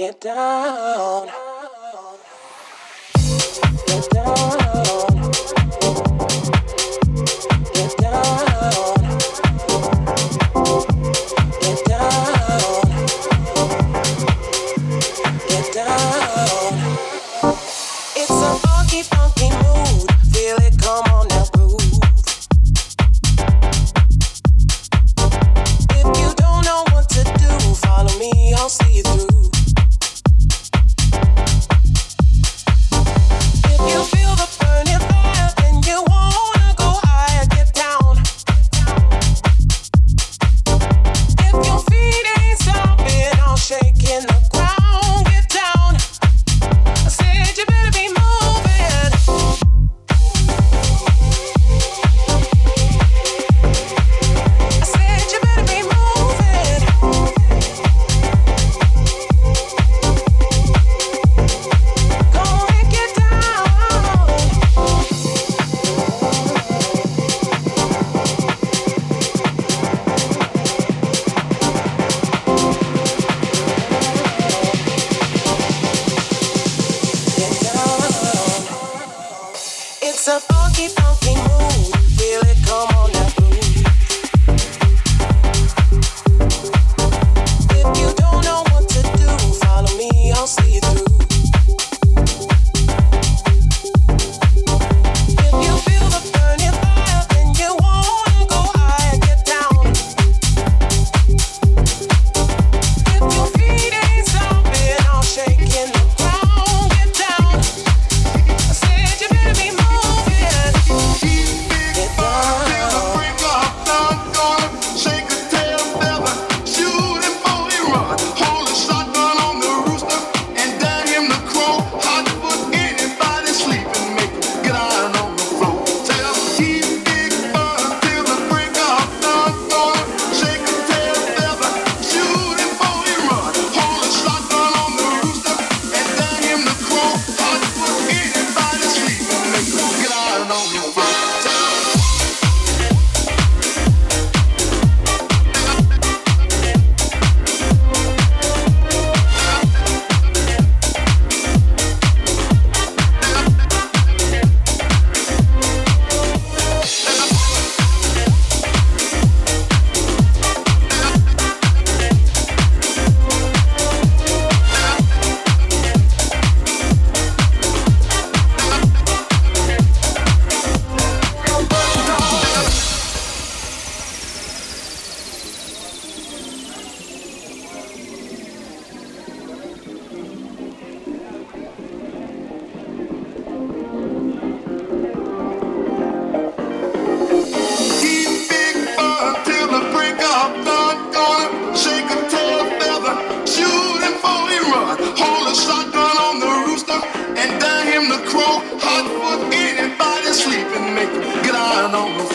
Get down.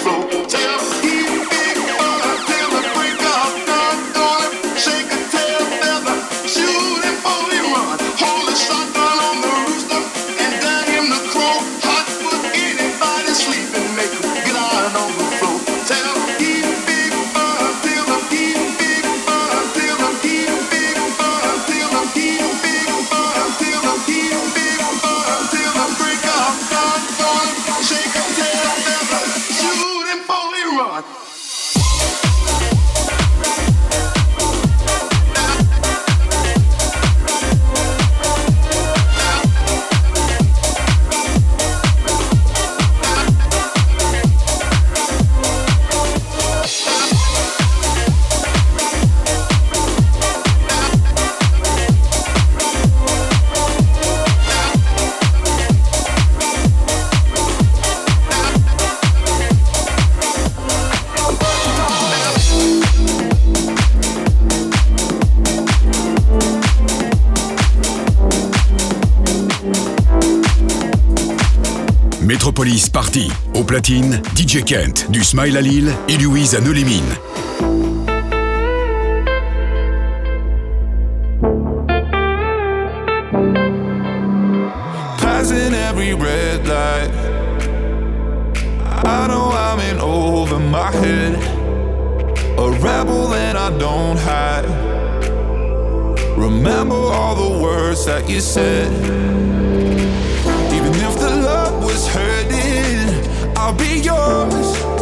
So Tell parti. Au platine, DJ Kent, du Smile à Lille et Louise à Nolimine. Passing every red light. I know I'm in over my head. A rebel I don't hide. Remember all the words that you said. be yours.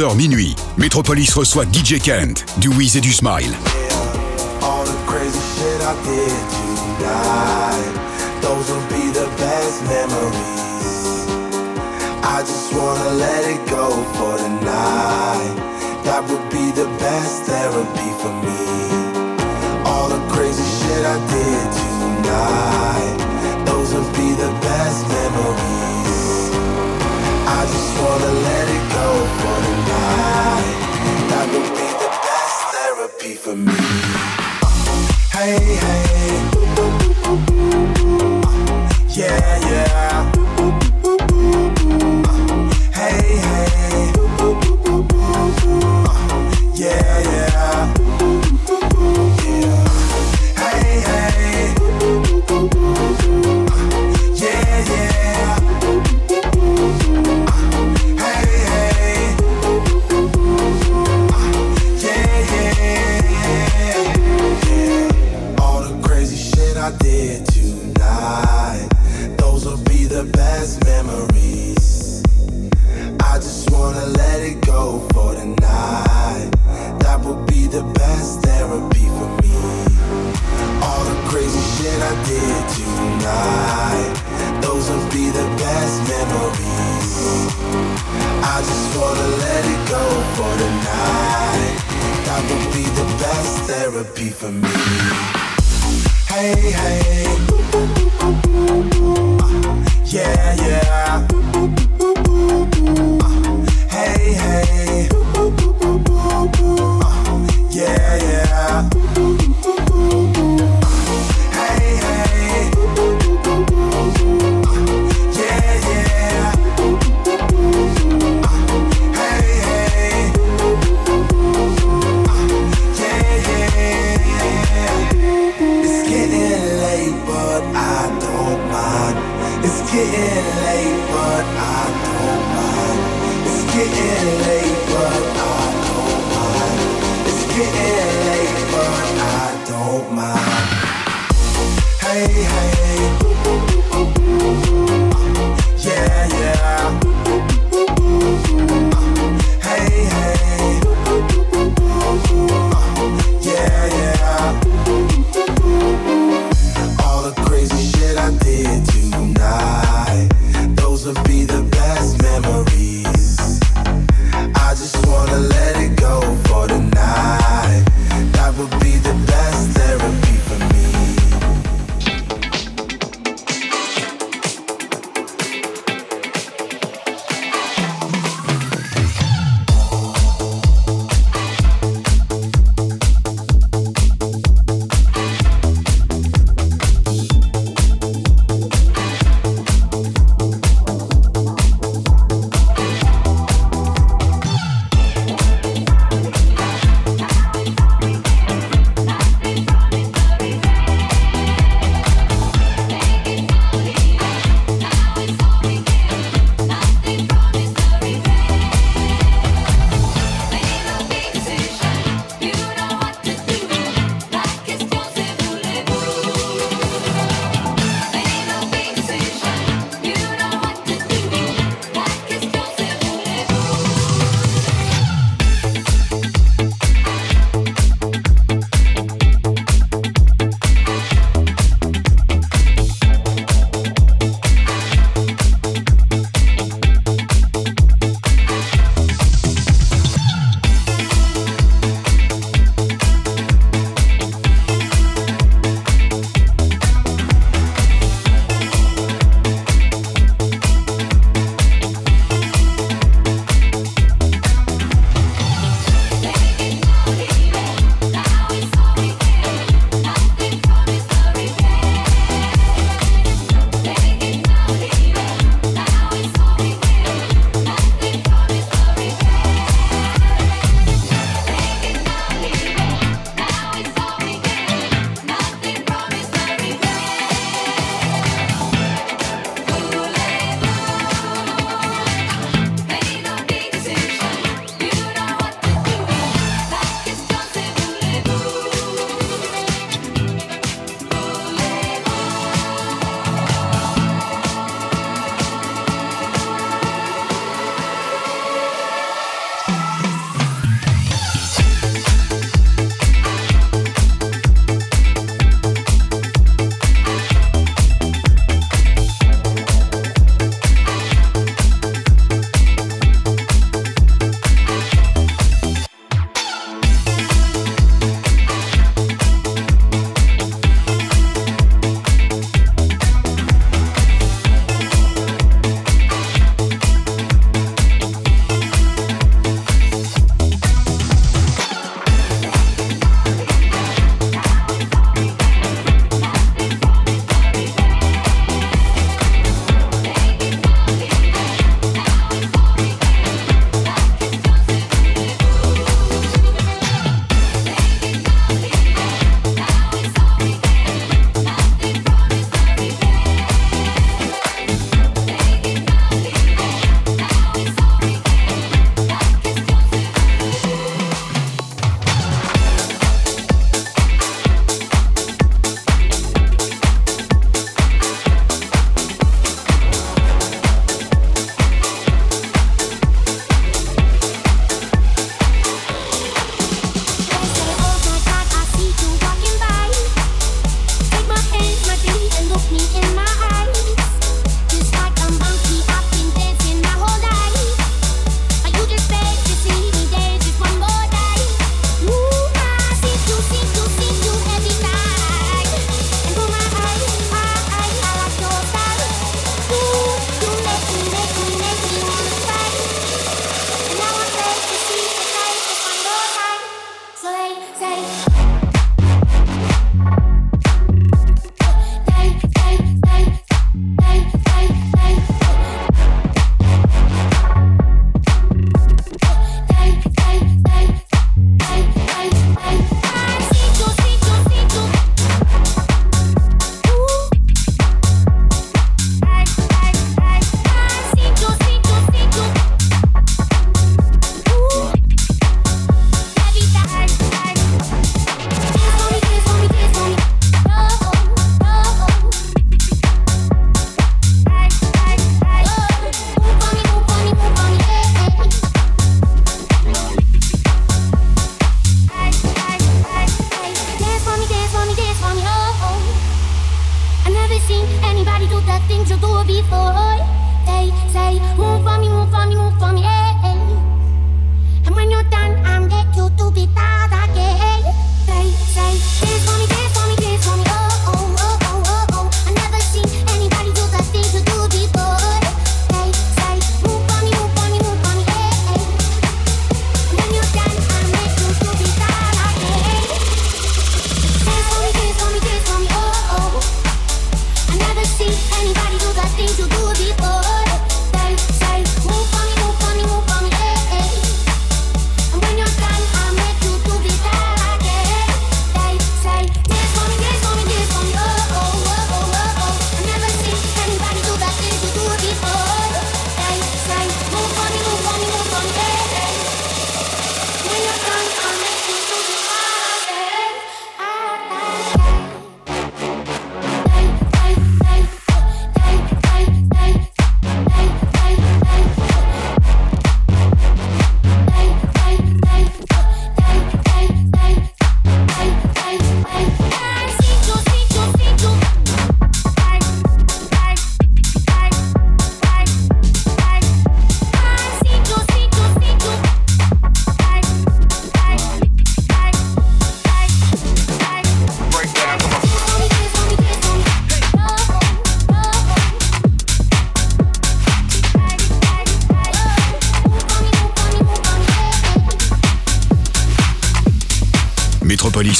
22h minuit, Metropolis reçoit DJ Kent, du Wiz et du Smile. I just wanna let it go for the night. That would be the best therapy for me. All the crazy shit I did tonight, those would be the best memories. I just wanna let it go for the night. for me. Hey, hey. Yeah, yeah.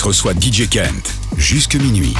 Reçoit DJ Kent. Jusque minuit.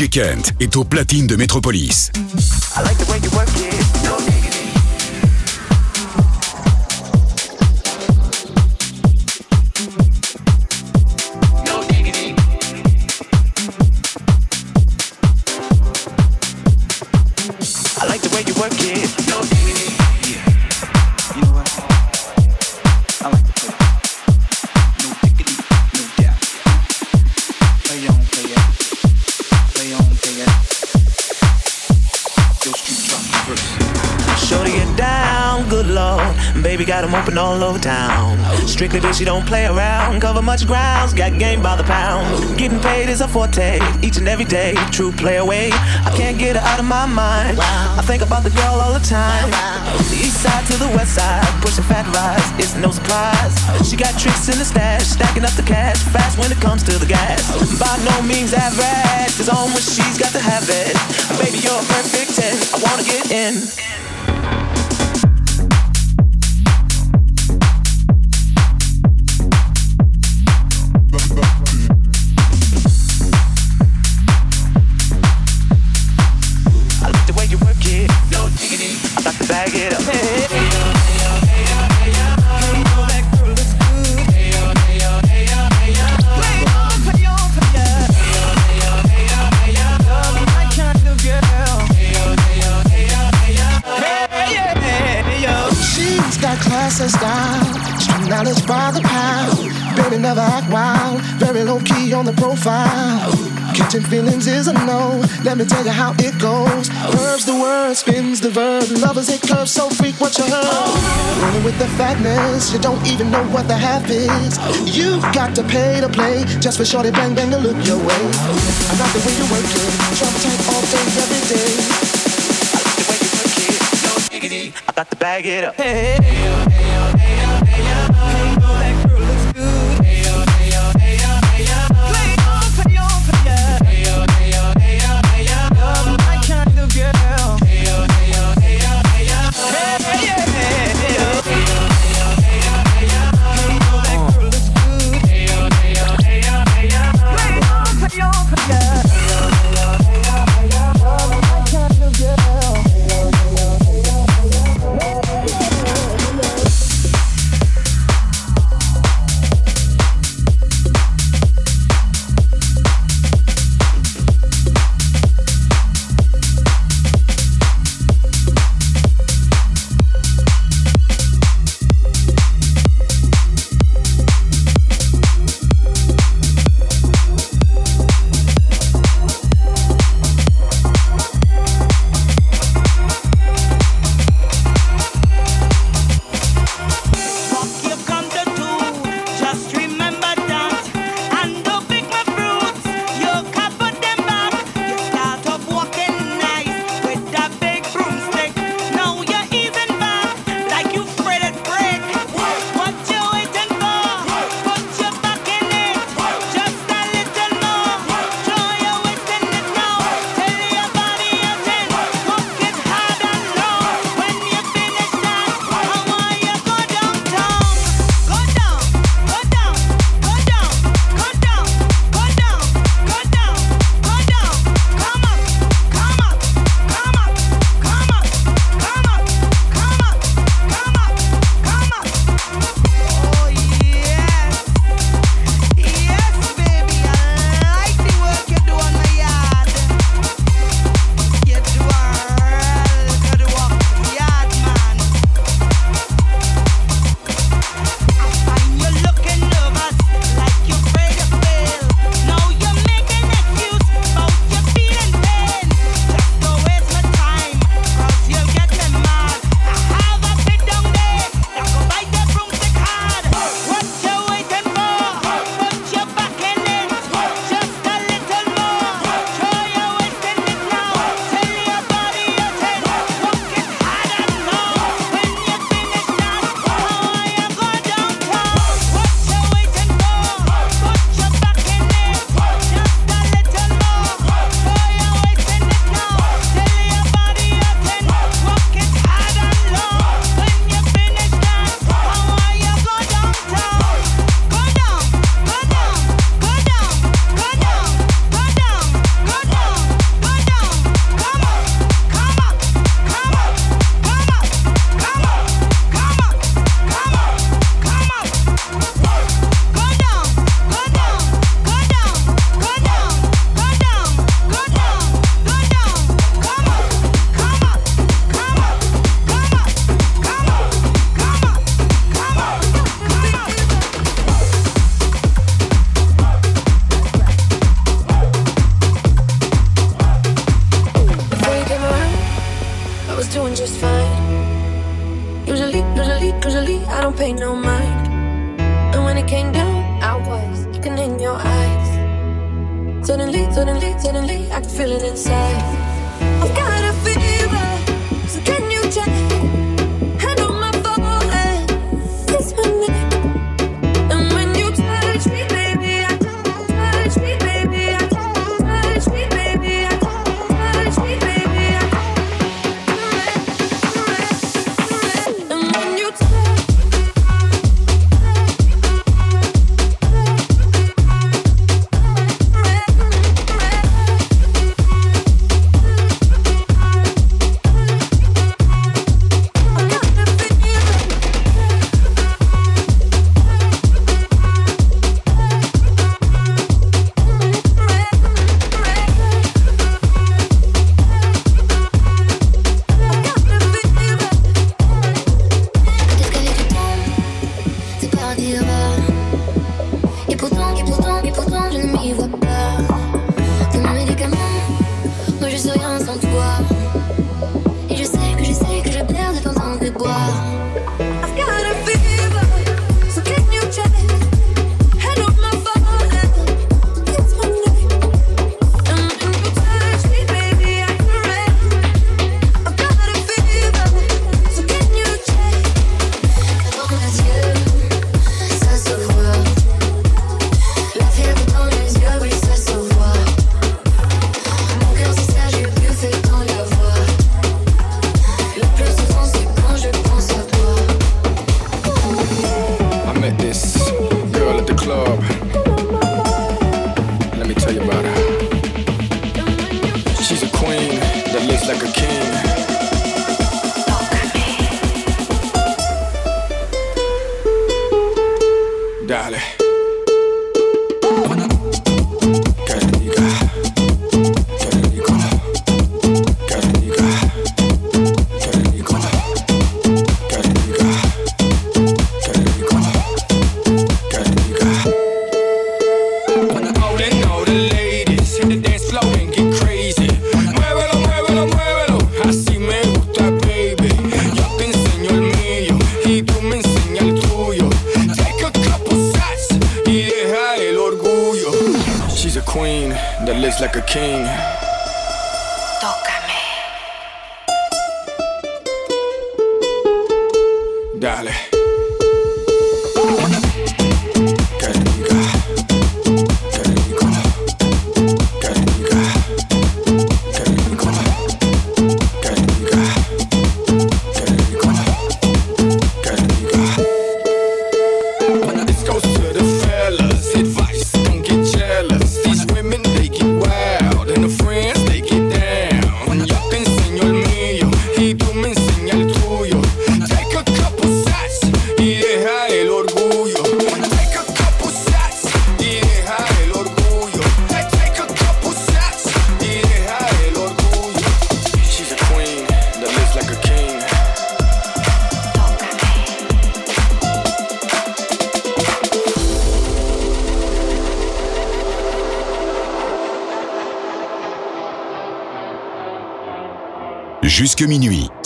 DJ Kent est au platine de Métropolis. Strictly bitch, she don't play around. Cover much grounds, got game by the pound. Getting paid is a forte, each and every day. True play away. I can't get her out of my mind. I think about the girl all the time. The east side to the west side, pushing fat rides, it's no surprise. She got tricks in the stash, stacking up the cash fast when it comes to the gas. By no means average, cause on she's got to have it. Baby, you're a perfect 10. I wanna get in. with the fatness. You don't even know what the half is. You've got to pay to play just for shorty bang bang to look your way. I like the way you work it. Drum tight all day, every day. I like the way you work it. No diggity. I got to bag it up. Hey.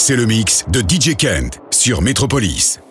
C'est le mix de DJ Kent sur Metropolis.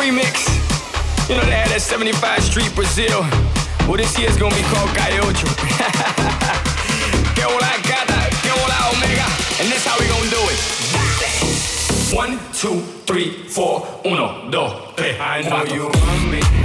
remix. You know, they had that 75 Street Brazil. Well, this year's gonna be called Gaiocho. que hola, gata, que hola, omega. And this how we gonna do it. One, two, three, four, uno, dos, tres. I know you want me.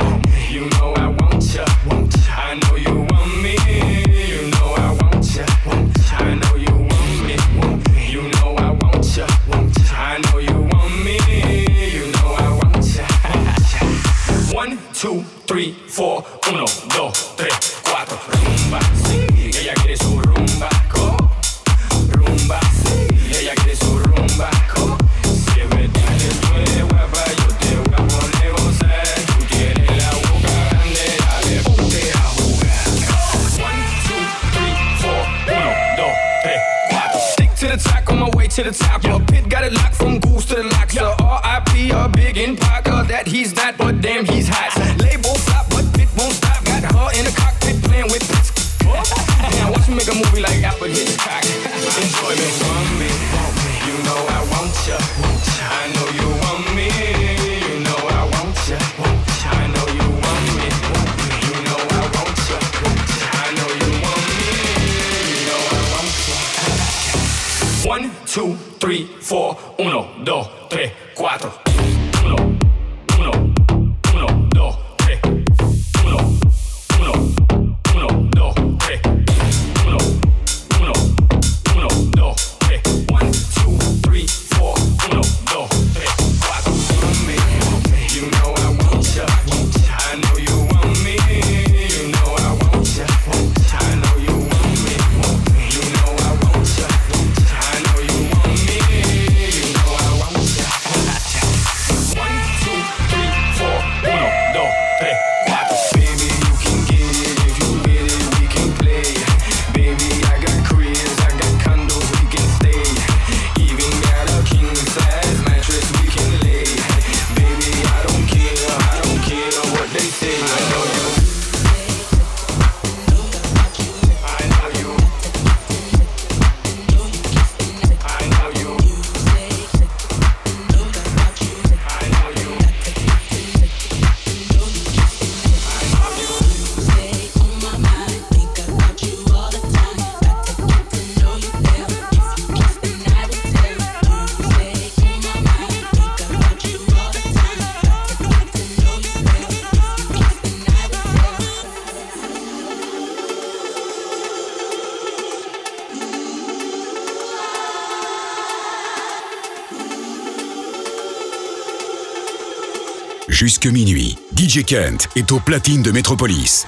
Jusque minuit, DJ Kent est au platine de Métropolis.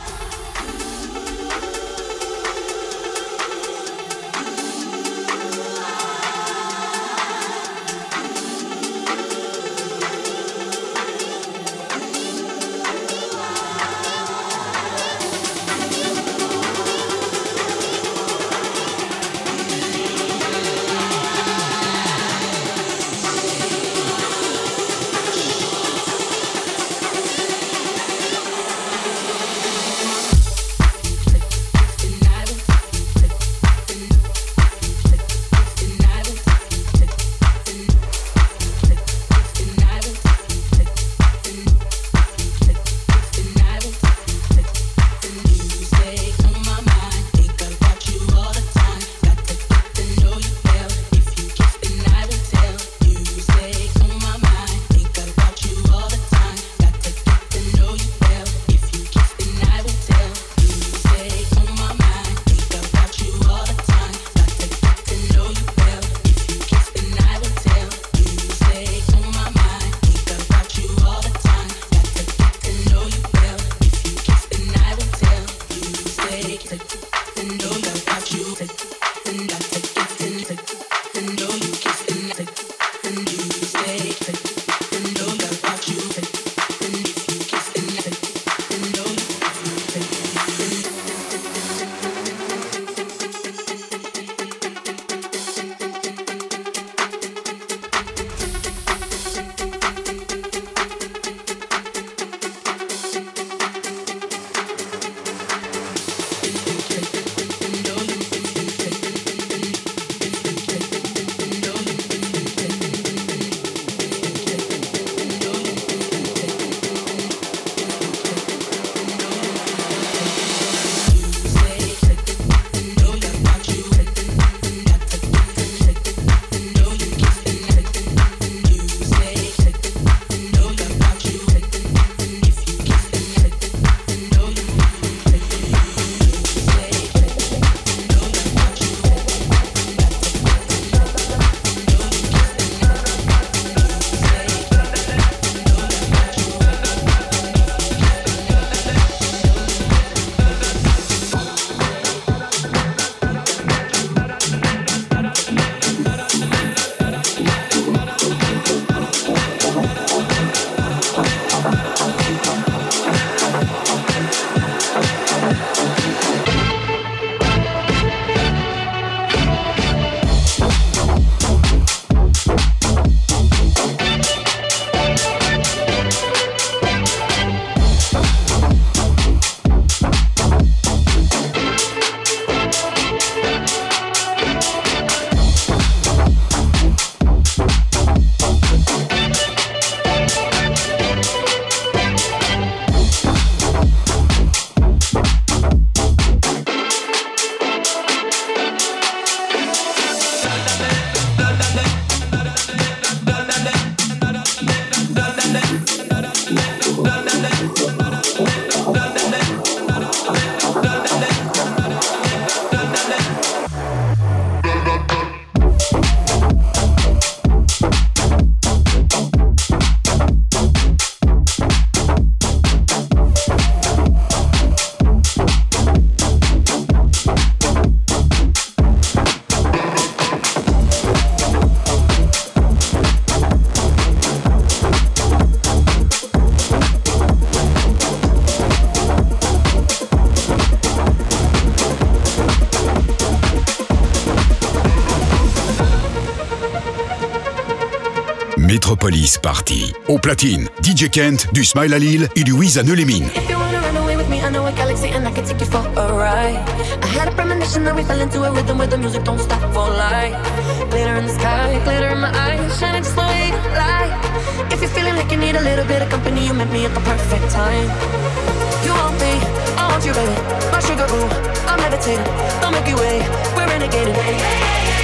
Party. Au platine, DJ Kent, du Smile à Lille et du Wiz à Neulémine. You I know galaxy and I can take you for. I had a premonition that we fell into a rhythm the music don't stop for you. If you're feeling like you need a little bit of company, you met me at the perfect time. You want me, I want you, baby. My sugar I'm meditating, the Milky Way, we're renegading. I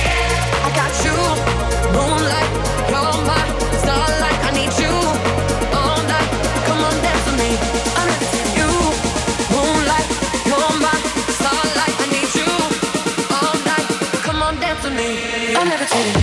me.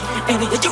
money, and it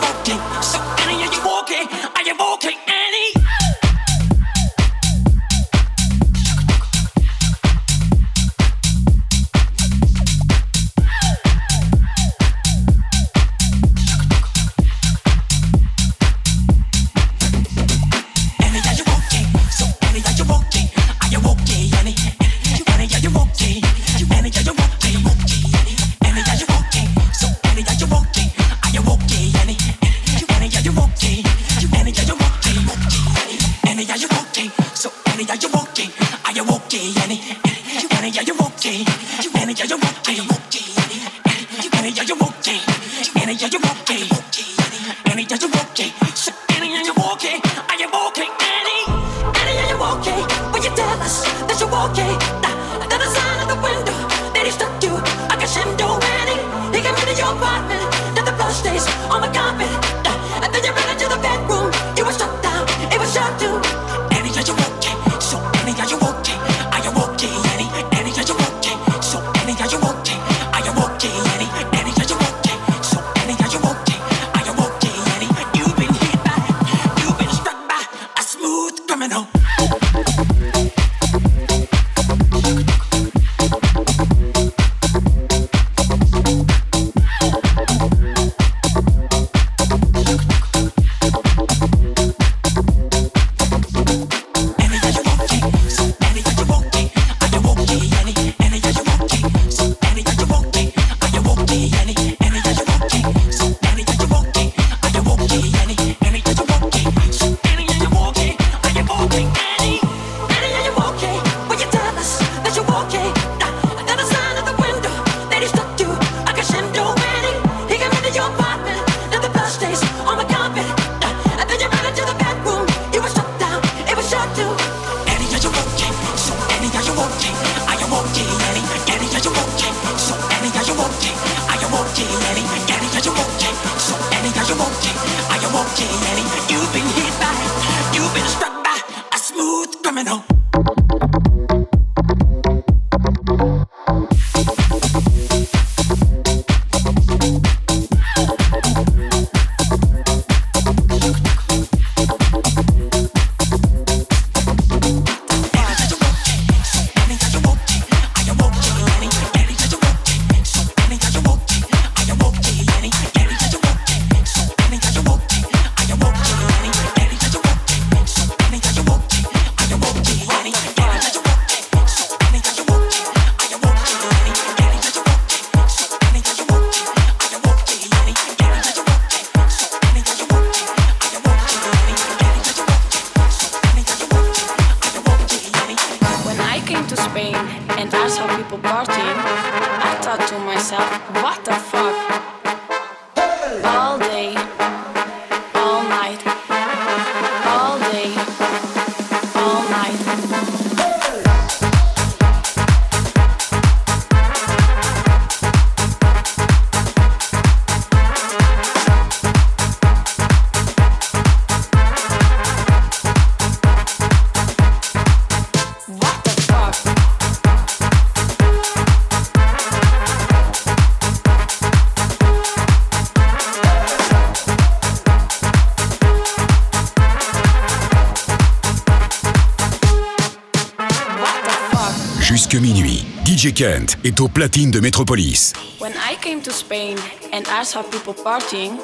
DJ Kent est au platine de Metropolis. When I came to Spain and I saw people partying,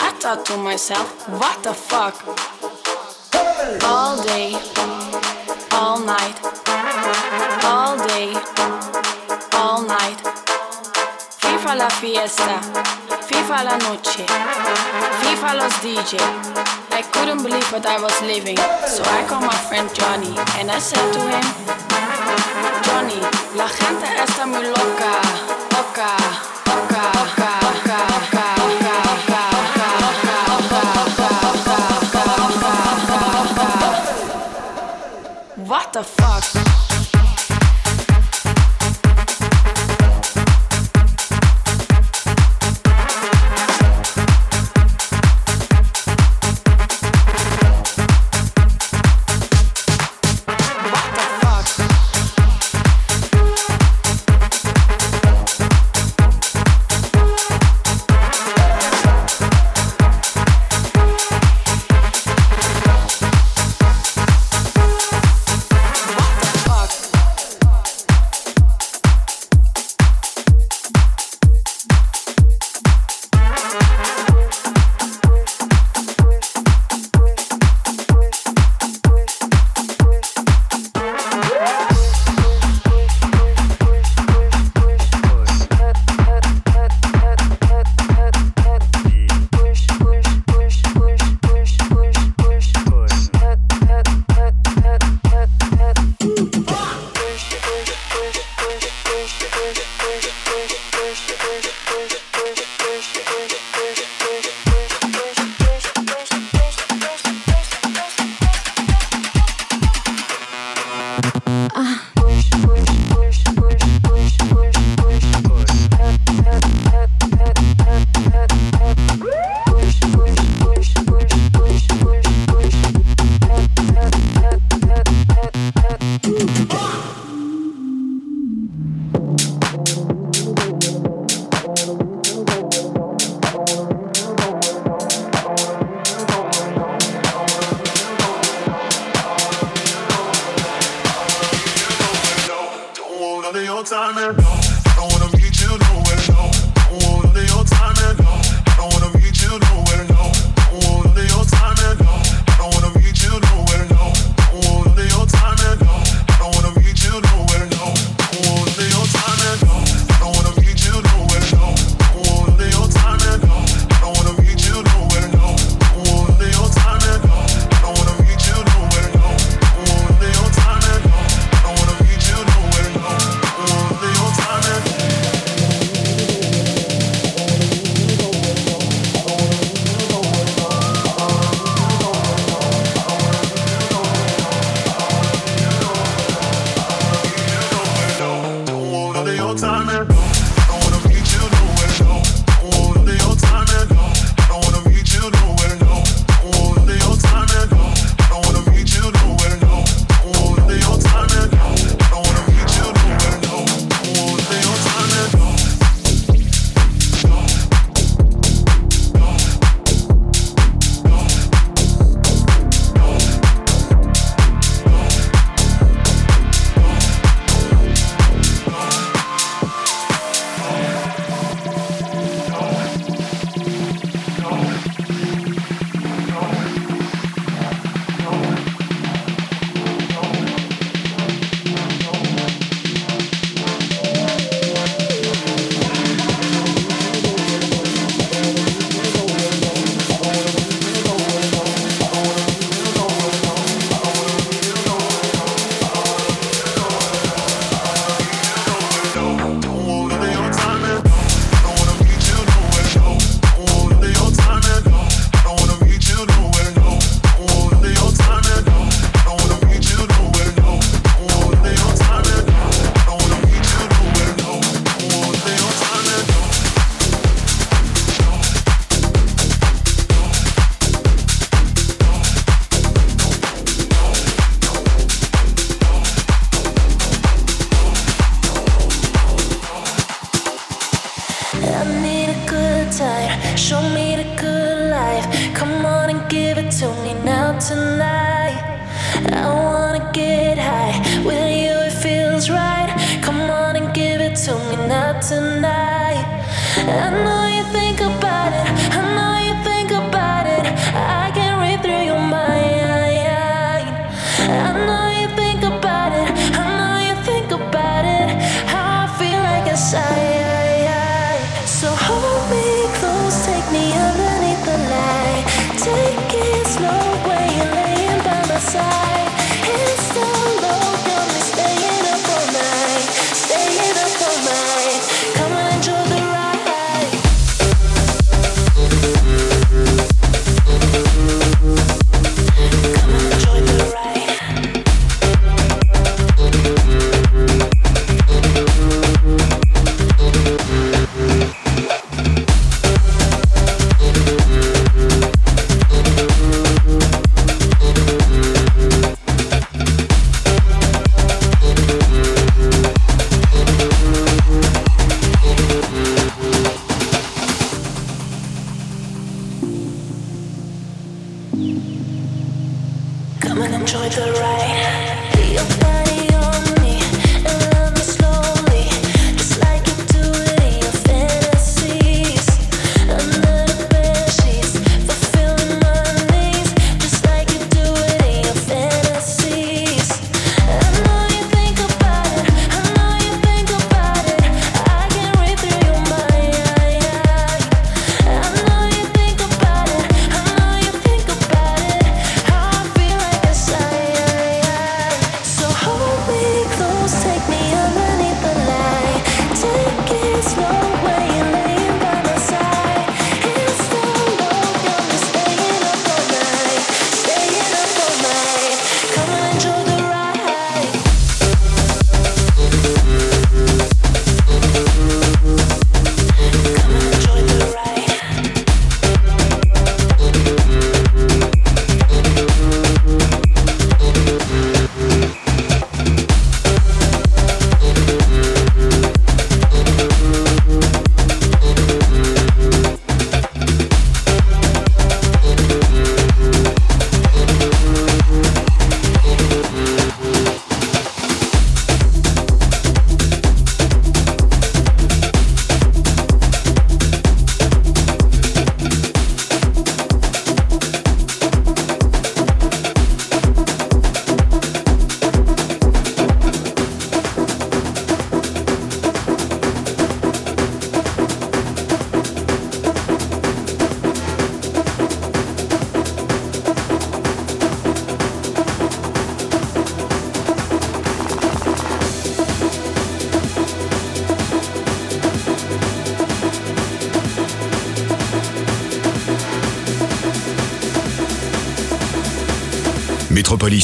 I thought to myself, what the fuck? All day, all night, all day, all night. FIFA la fiesta, FIFA la noche, FIFA los DJ. I couldn't believe what I was living, so I called my friend Johnny and I said to him, La gente está muy loca, loca, loca, loca, loca, loca, loca, What the fuck?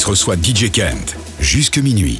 reçoit DJ Kent jusque minuit.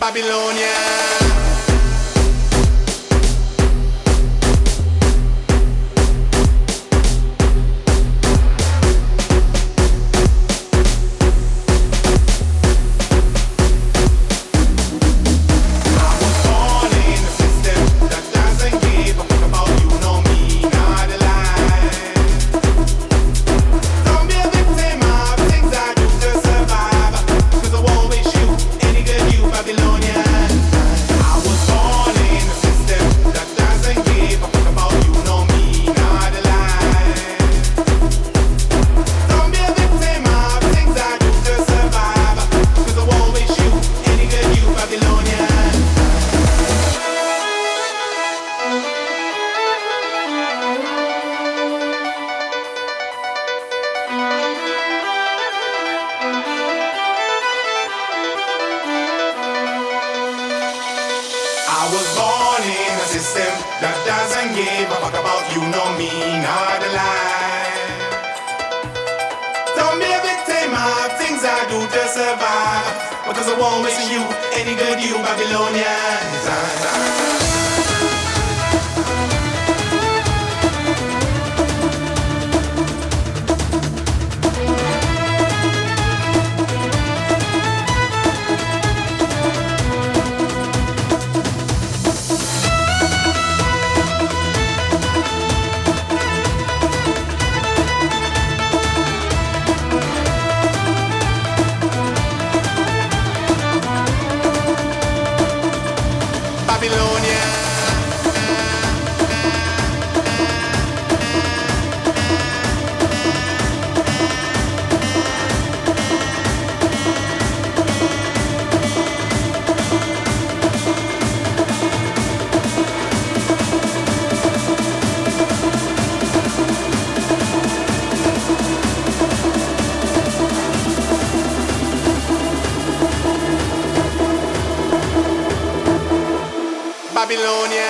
Babylonian.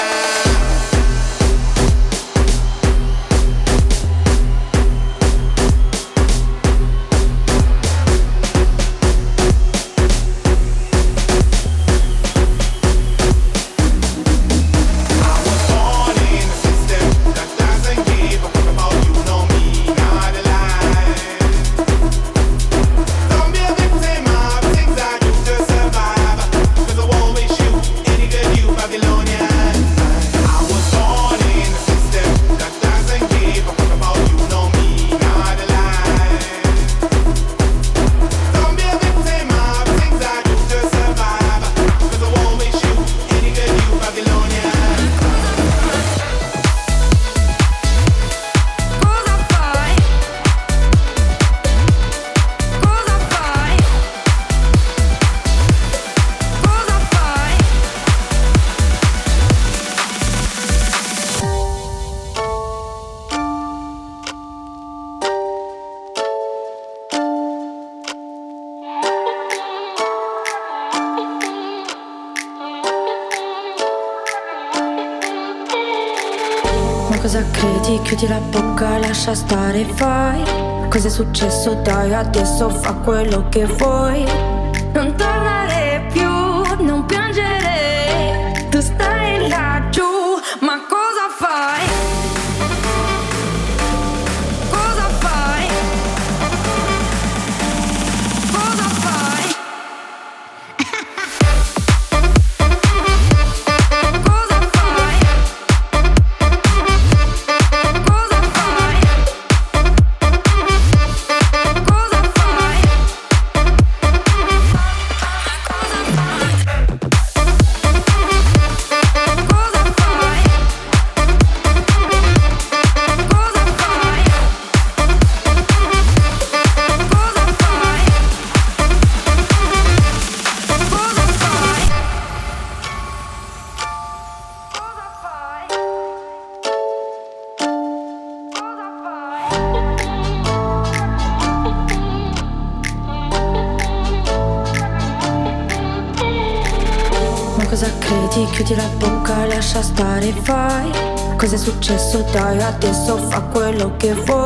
Chiudi la bocca, lascia stare, fai. Cos'è successo? Dai, adesso fa quello che vuoi. Before.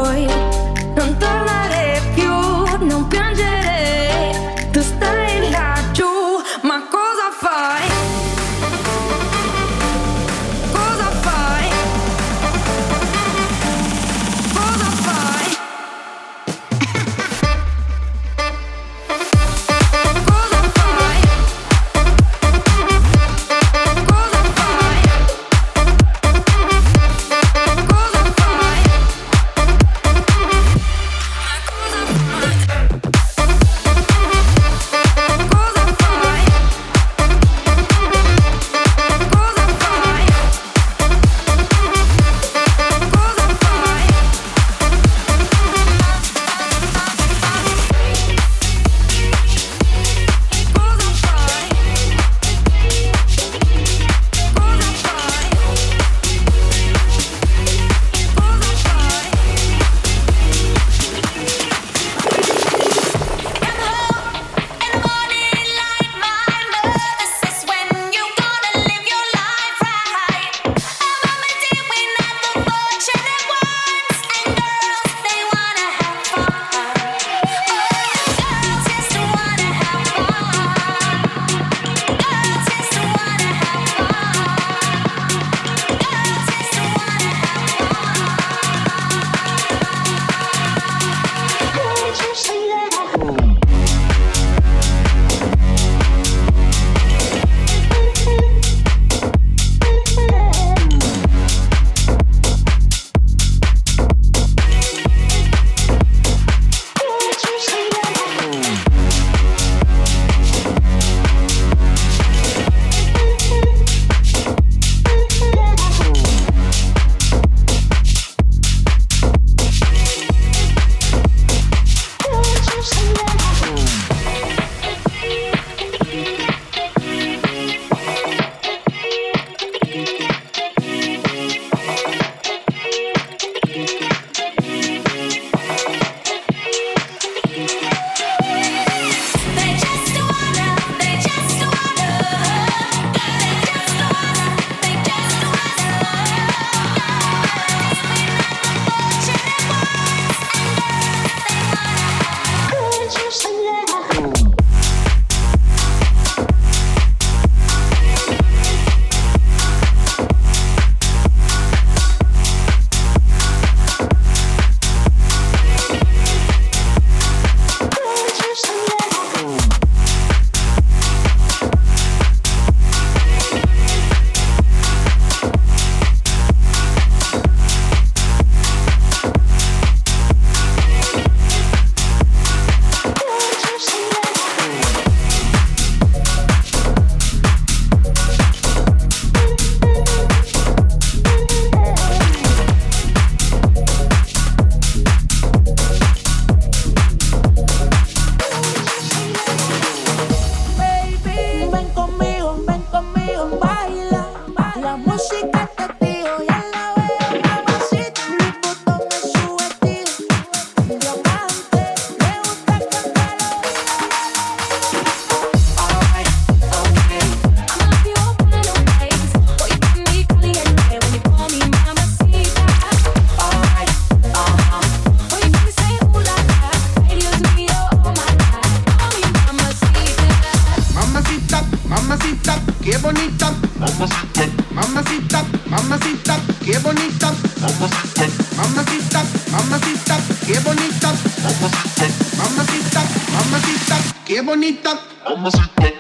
qué bonita. Vamos a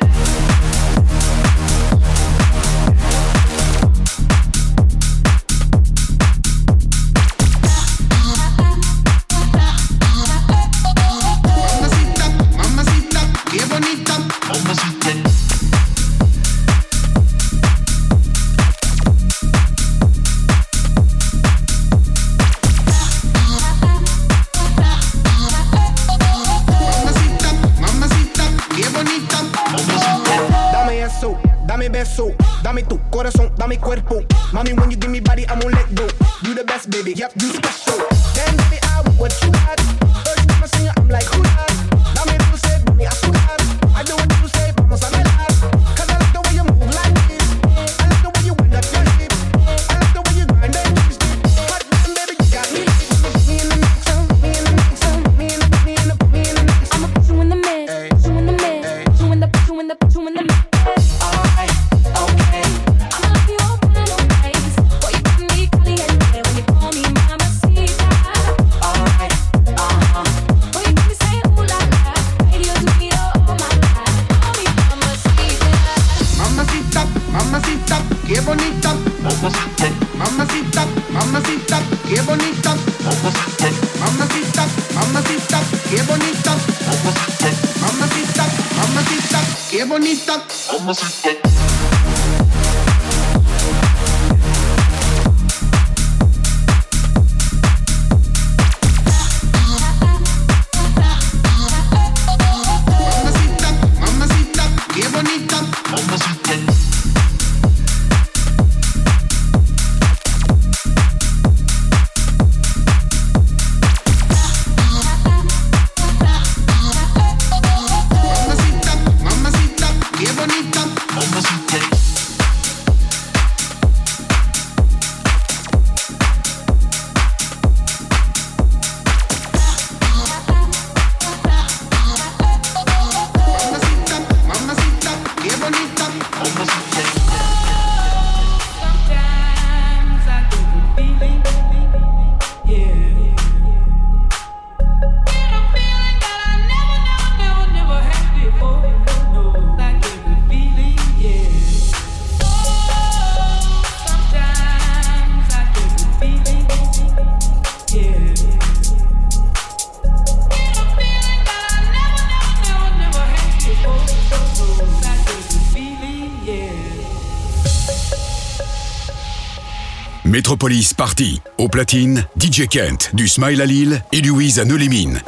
platine, DJ Kent, du Smile à Lille et Louise à Neulémine.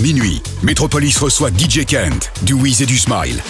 minuit. Metropolis reçoit DJ Kent, du Wiz et du Smile.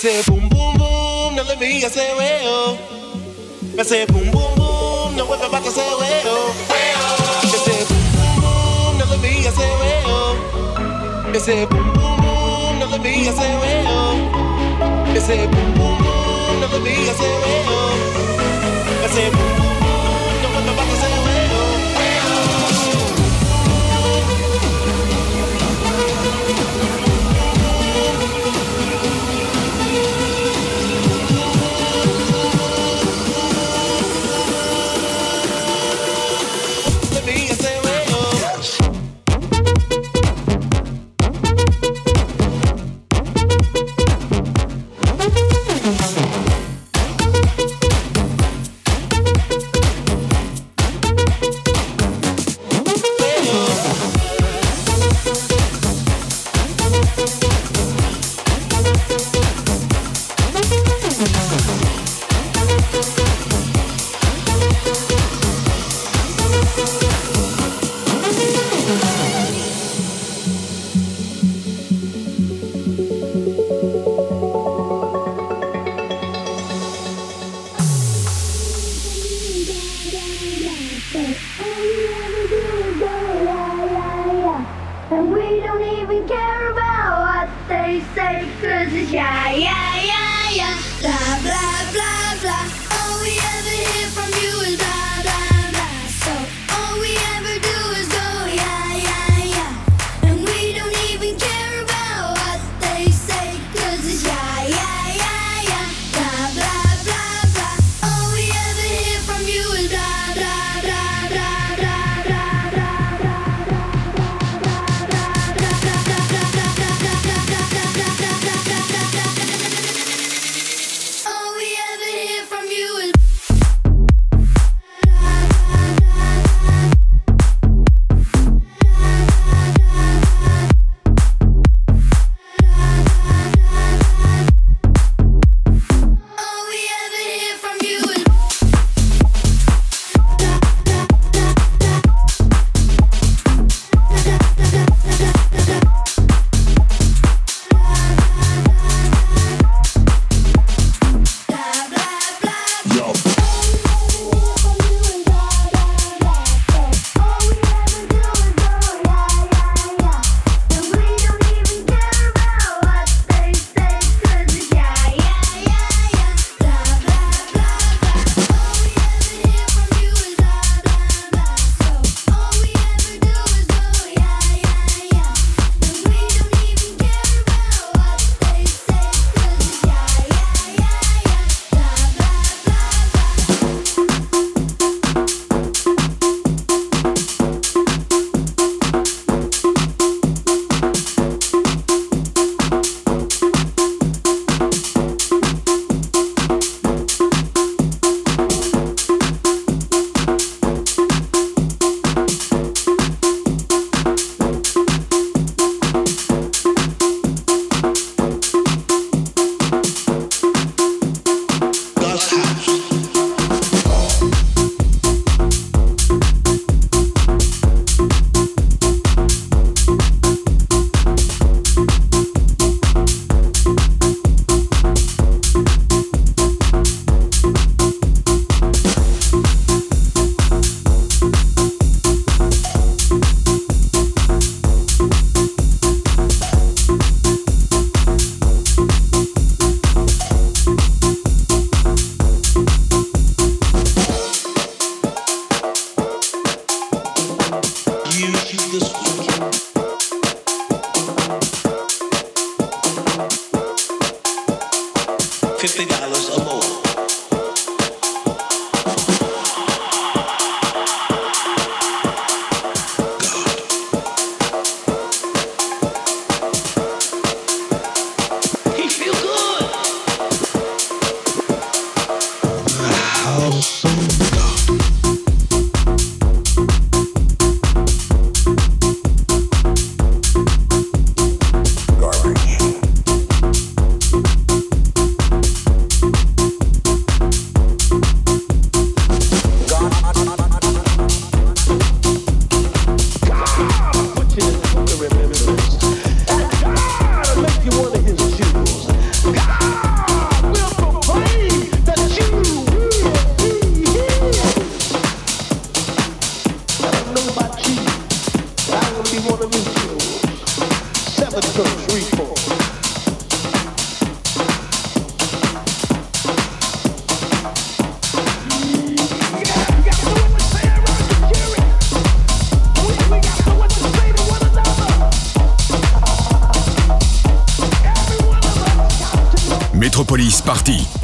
hace boom boom boom, no le mía ese huevo. Me hace boom boom boom, no vuelve para ese huevo. Me hace boom boom boom, no le mía ese huevo. Me boom boom boom, no le mía ese huevo. Me boom boom boom, no le mía ese huevo. Me hace boom boom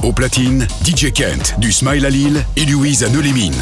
Au platine, DJ Kent du Smile à Lille et Louise à Neulémine.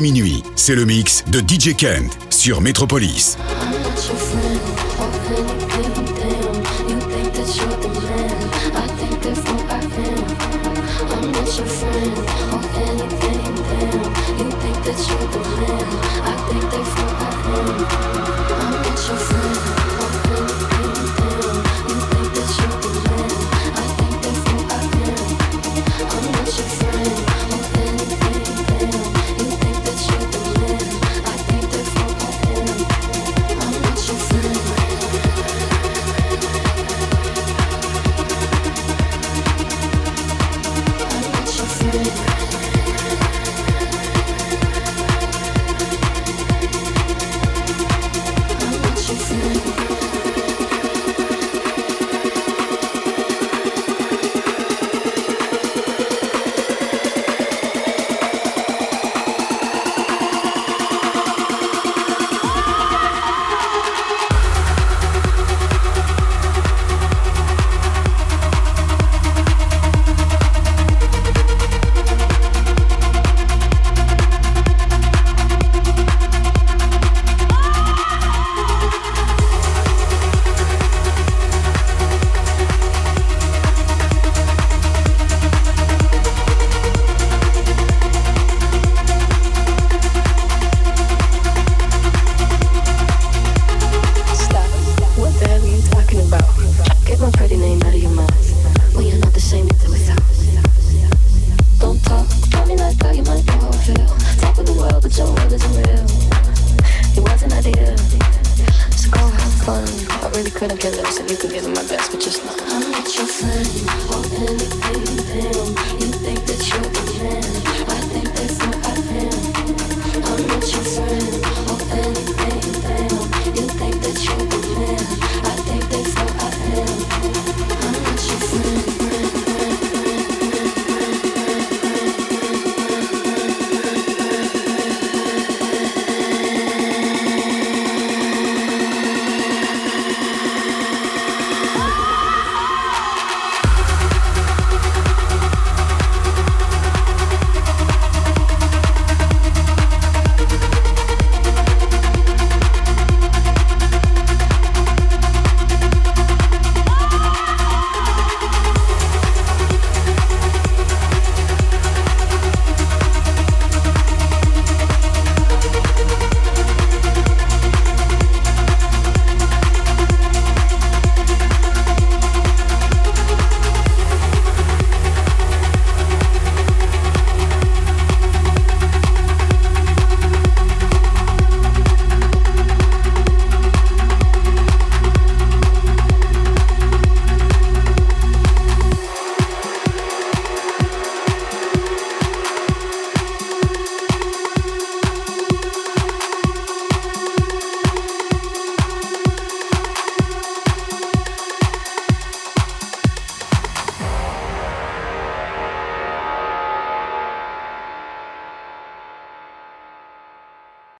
minuit. C'est le mix de DJ Kent sur Metropolis.